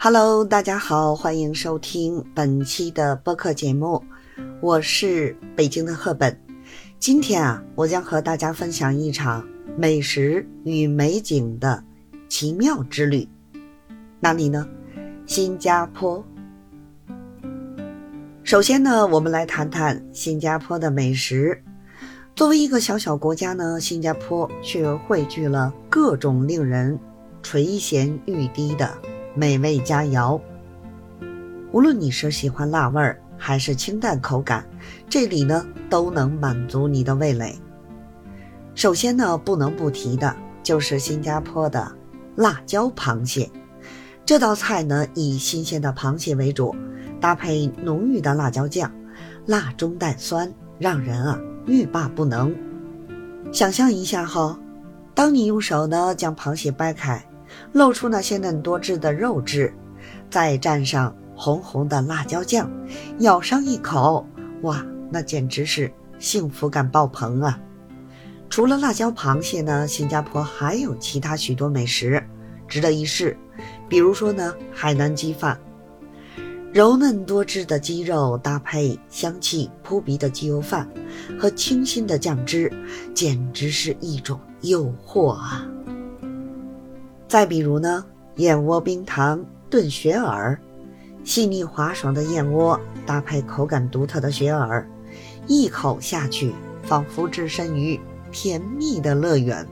Hello，大家好，欢迎收听本期的播客节目，我是北京的赫本。今天啊，我将和大家分享一场美食与美景的奇妙之旅。哪里呢？新加坡。首先呢，我们来谈谈新加坡的美食。作为一个小小国家呢，新加坡却汇聚了各种令人垂涎欲滴的美味佳肴。无论你是喜欢辣味儿还是清淡口感，这里呢都能满足你的味蕾。首先呢，不能不提的就是新加坡的辣椒螃蟹。这道菜呢，以新鲜的螃蟹为主。搭配浓郁的辣椒酱，辣中带酸，让人啊欲罢不能。想象一下哈，当你用手呢将螃蟹掰开，露出那些嫩多汁的肉质，再蘸上红红的辣椒酱，咬上一口，哇，那简直是幸福感爆棚啊！除了辣椒螃蟹呢，新加坡还有其他许多美食值得一试，比如说呢海南鸡饭。柔嫩多汁的鸡肉搭配香气扑鼻的鸡油饭和清新的酱汁，简直是一种诱惑啊！再比如呢，燕窝冰糖炖雪耳，细腻滑爽的燕窝搭配口感独特的雪耳，一口下去，仿佛置身于甜蜜的乐园。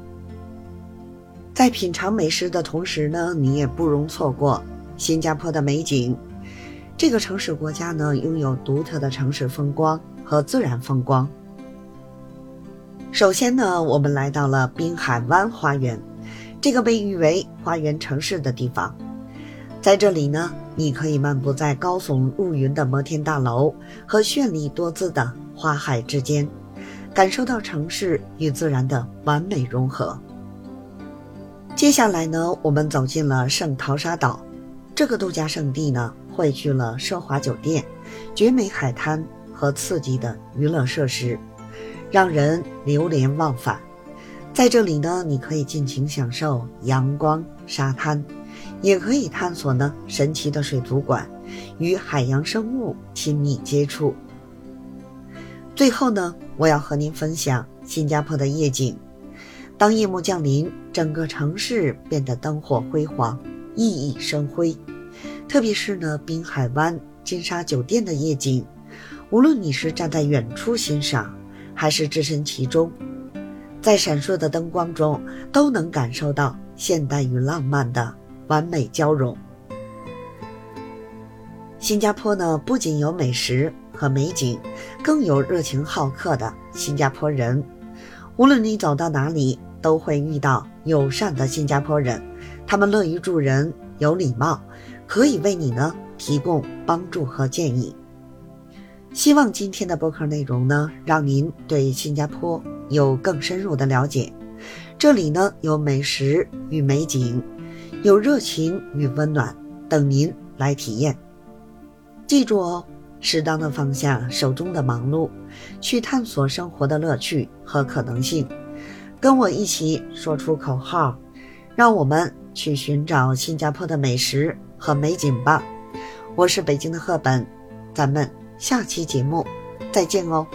在品尝美食的同时呢，你也不容错过新加坡的美景。这个城市国家呢，拥有独特的城市风光和自然风光。首先呢，我们来到了滨海湾花园，这个被誉为花园城市的地方。在这里呢，你可以漫步在高耸入云的摩天大楼和绚丽多姿的花海之间，感受到城市与自然的完美融合。接下来呢，我们走进了圣淘沙岛，这个度假胜地呢。汇聚了奢华酒店、绝美海滩和刺激的娱乐设施，让人流连忘返。在这里呢，你可以尽情享受阳光、沙滩，也可以探索呢神奇的水族馆，与海洋生物亲密接触。最后呢，我要和您分享新加坡的夜景。当夜幕降临，整个城市变得灯火辉煌，熠熠生辉。特别是呢，滨海湾金沙酒店的夜景，无论你是站在远处欣赏，还是置身其中，在闪烁的灯光中，都能感受到现代与浪漫的完美交融。新加坡呢，不仅有美食和美景，更有热情好客的新加坡人。无论你走到哪里，都会遇到友善的新加坡人，他们乐于助人，有礼貌。可以为你呢提供帮助和建议。希望今天的播客内容呢，让您对新加坡有更深入的了解。这里呢有美食与美景，有热情与温暖，等您来体验。记住哦，适当的放下手中的忙碌，去探索生活的乐趣和可能性。跟我一起说出口号，让我们去寻找新加坡的美食。和美景吧，我是北京的赫本，咱们下期节目再见哦。